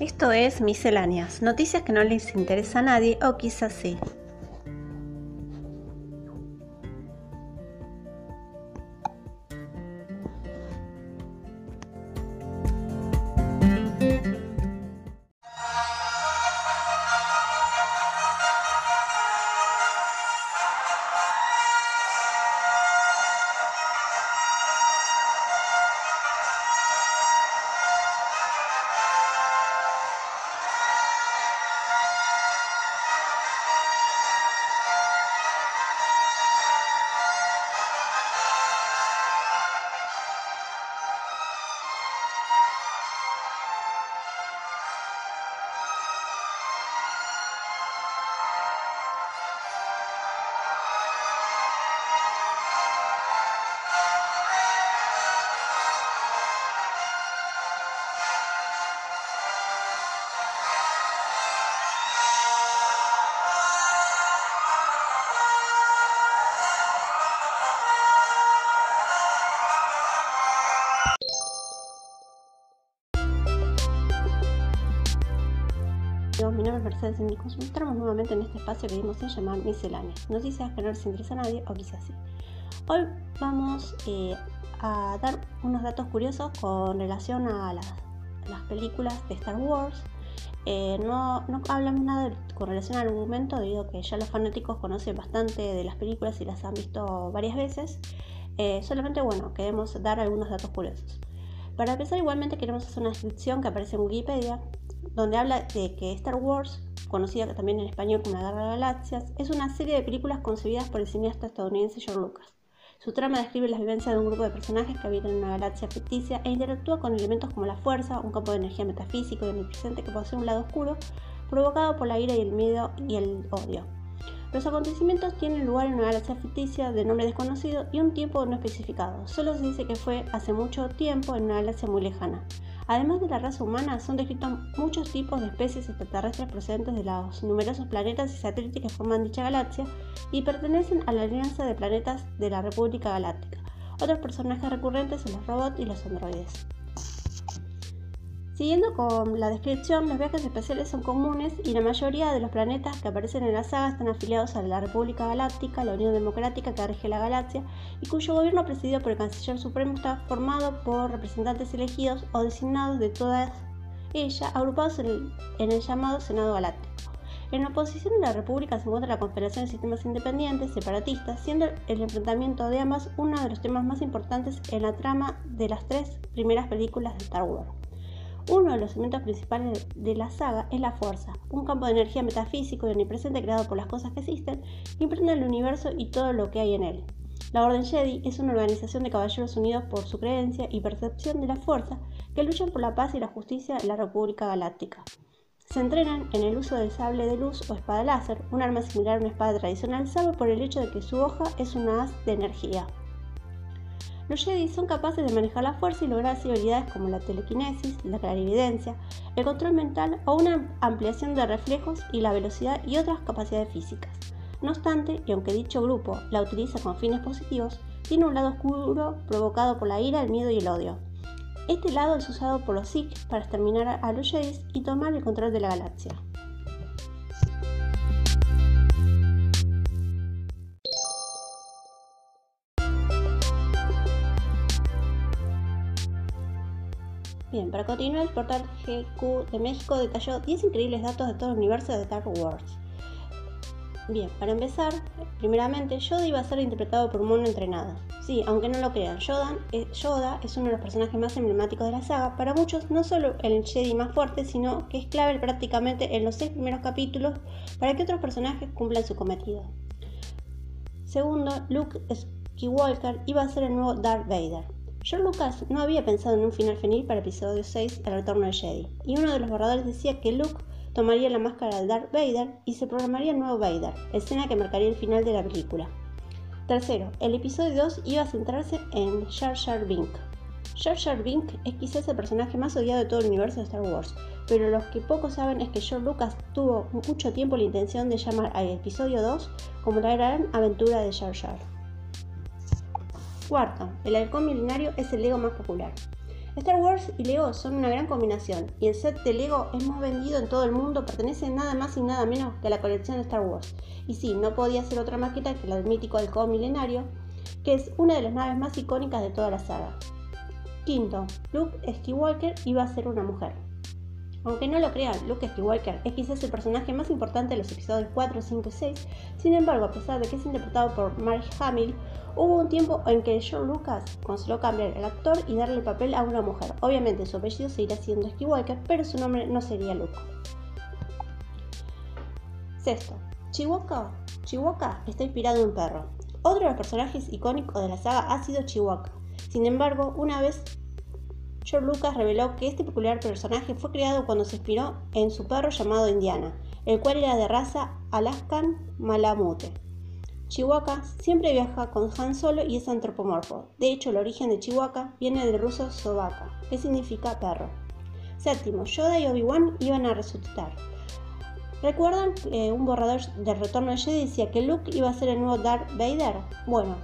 Esto es Misceláneas, noticias que no les interesa a nadie o quizás sí. Mi nombre es Mercedes y nos encontramos nuevamente en este espacio que dimos en llamar Miscelánea. Noticias que no les interesa a nadie o quizás sí. Hoy vamos eh, a dar unos datos curiosos con relación a las, las películas de Star Wars. Eh, no, no, hablamos nada con relación al argumento debido a que ya los fanáticos conocen bastante de las películas y las han visto varias veces. Eh, solamente bueno, queremos dar algunos datos curiosos. Para empezar igualmente queremos hacer una descripción que aparece en Wikipedia donde habla de que Star Wars, conocida también en español como La Guerra de Galaxias, es una serie de películas concebidas por el cineasta estadounidense George Lucas. Su trama describe las vivencias de un grupo de personajes que habitan en una galaxia ficticia e interactúa con elementos como la fuerza, un campo de energía metafísico y omnipresente que posee un lado oscuro, provocado por la ira y el miedo y el odio. Los acontecimientos tienen lugar en una galaxia ficticia de nombre desconocido y un tiempo no especificado. Solo se dice que fue hace mucho tiempo en una galaxia muy lejana. Además de la raza humana, son descritos muchos tipos de especies extraterrestres procedentes de los numerosos planetas y satélites que forman dicha galaxia y pertenecen a la Alianza de Planetas de la República Galáctica. Otros personajes recurrentes son los robots y los androides. Siguiendo con la descripción, los viajes espaciales son comunes y la mayoría de los planetas que aparecen en la saga están afiliados a la República Galáctica, la Unión Democrática que rige la galaxia, y cuyo gobierno presidido por el Canciller Supremo está formado por representantes elegidos o designados de todas ellas, agrupados en el, llamado Senado Galáctico. En oposición a la República se encuentra la Confederación de Sistemas Independientes, separatistas, siendo el enfrentamiento de ambas uno de los temas más importantes en la trama de las tres primeras películas de Star Wars. Uno de los elementos principales de la saga es la fuerza, un campo de energía metafísico y omnipresente creado por las cosas que existen, que impregna el universo y todo lo que hay en él. La Orden Jedi es una organización de caballeros unidos por su creencia y percepción de la fuerza que luchan por la paz y la justicia en la República Galáctica. Se entrenan en el uso del sable de luz o espada láser, un arma similar a una espada tradicional, salvo por el hecho de que su hoja es una haz de energía. Los Jedi son capaces de manejar la fuerza y lograr así habilidades como la telequinesis, la clarividencia, el control mental o una ampliación de reflejos y la velocidad y otras capacidades físicas. No obstante, y aunque dicho grupo la utiliza con fines positivos, tiene un lado oscuro provocado por la ira, el miedo y el odio. Este lado es usado por los Sith para exterminar a los Jedi y tomar el control de la galaxia. Bien, para continuar, el portal GQ de México detalló 10 increíbles datos de todo el universo de Star Wars. Bien, para empezar, primeramente, Yoda iba a ser interpretado por un mono entrenado. Sí, aunque no lo crean, Yoda, eh, Yoda es uno de los personajes más emblemáticos de la saga. Para muchos, no solo el Jedi más fuerte, sino que es clave prácticamente en los seis primeros capítulos para que otros personajes cumplan su cometido. Segundo, Luke Skywalker iba a ser el nuevo Darth Vader. George Lucas no había pensado en un final feliz para episodio 6, El retorno de Jedi, y uno de los borradores decía que Luke tomaría la máscara de Darth Vader y se programaría el nuevo Vader, escena que marcaría el final de la película. Tercero, el episodio 2 iba a centrarse en Jar Jar Bink. Jar Jar Bink es quizás el personaje más odiado de todo el universo de Star Wars, pero lo que pocos saben es que George Lucas tuvo mucho tiempo la intención de llamar al episodio 2 como la gran aventura de Jar Jar. Cuarto, el halcón milenario es el Lego más popular. Star Wars y Lego son una gran combinación y el set de Lego es más vendido en todo el mundo, pertenece nada más y nada menos que a la colección de Star Wars. Y sí, no podía ser otra maqueta que la del mítico halcón milenario, que es una de las naves más icónicas de toda la saga. Quinto, Luke Skywalker iba a ser una mujer. Aunque no lo crean, Luke Skywalker es quizás el personaje más importante de los episodios 4, 5 y 6, sin embargo, a pesar de que es interpretado por Mark Hamill, hubo un tiempo en que George Lucas consiguió cambiar el actor y darle el papel a una mujer. Obviamente su apellido seguirá siendo Skywalker, pero su nombre no sería Luke. Sexto, Chihuahua. Chihuahua está inspirado en un perro. Otro de los personajes icónicos de la saga ha sido Chihuahua. Sin embargo, una vez George Lucas reveló que este peculiar personaje fue creado cuando se inspiró en su perro llamado Indiana, el cual era de raza Alaskan Malamute. Chihuahua siempre viaja con Han Solo y es antropomorfo. De hecho, el origen de Chihuahua viene del ruso Sobaka, que significa perro. Séptimo, Yoda y Obi-Wan iban a resucitar. ¿Recuerdan que un borrador del retorno de Jedi decía que Luke iba a ser el nuevo Darth Vader? Bueno,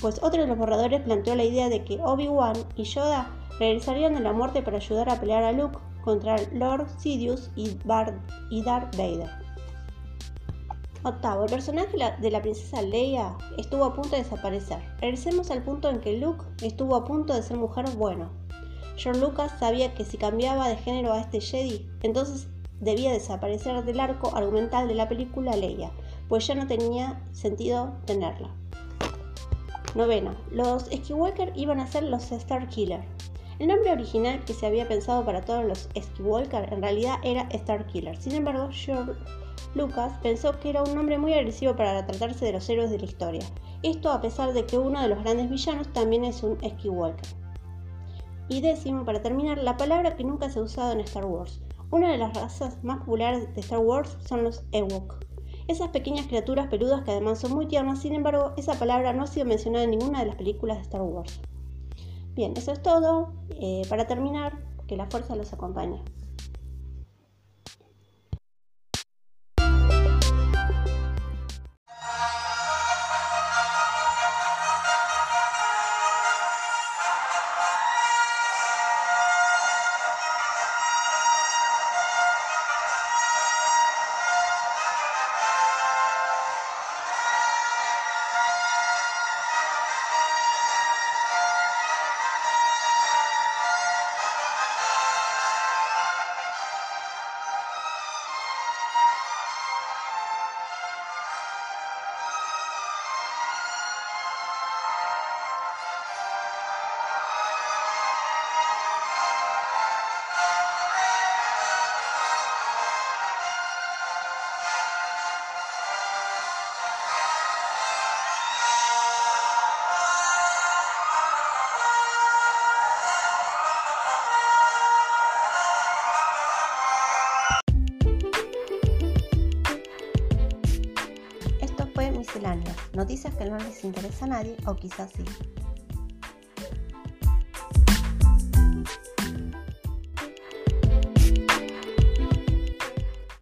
pues otro de los borradores planteó la idea de que Obi-Wan y Yoda regresarían de la muerte para ayudar a pelear a Luke contra Lord Sidious y, Darth Vader. Octavo, el personaje de la princesa Leia estuvo a punto de desaparecer. Regresemos al punto en que Luke estuvo a punto de ser mujer bueno. George Lucas sabía que si cambiaba de género a este Jedi, entonces debía desaparecer del arco argumental de la película Leia, pues ya no tenía sentido tenerla. Noveno, los Skywalker iban a ser los Star Killer. El nombre original que se había pensado para todos los Skywalker en realidad era Starkiller. Sin embargo, George Lucas pensó que era un nombre muy agresivo para tratarse de los héroes de la historia. Esto a pesar de que uno de los grandes villanos también es un Skywalker. Y décimo, para terminar, la palabra que nunca se ha usado en Star Wars. Una de las razas más populares de Star Wars son los Ewok. Esas pequeñas criaturas peludas que además son muy tiernas, sin embargo, esa palabra no ha sido mencionada en ninguna de las películas de Star Wars. Bien, eso es todo. Eh, para terminar, que la fuerza los acompañe. Noticias que no les interesa a nadie o quizás sí.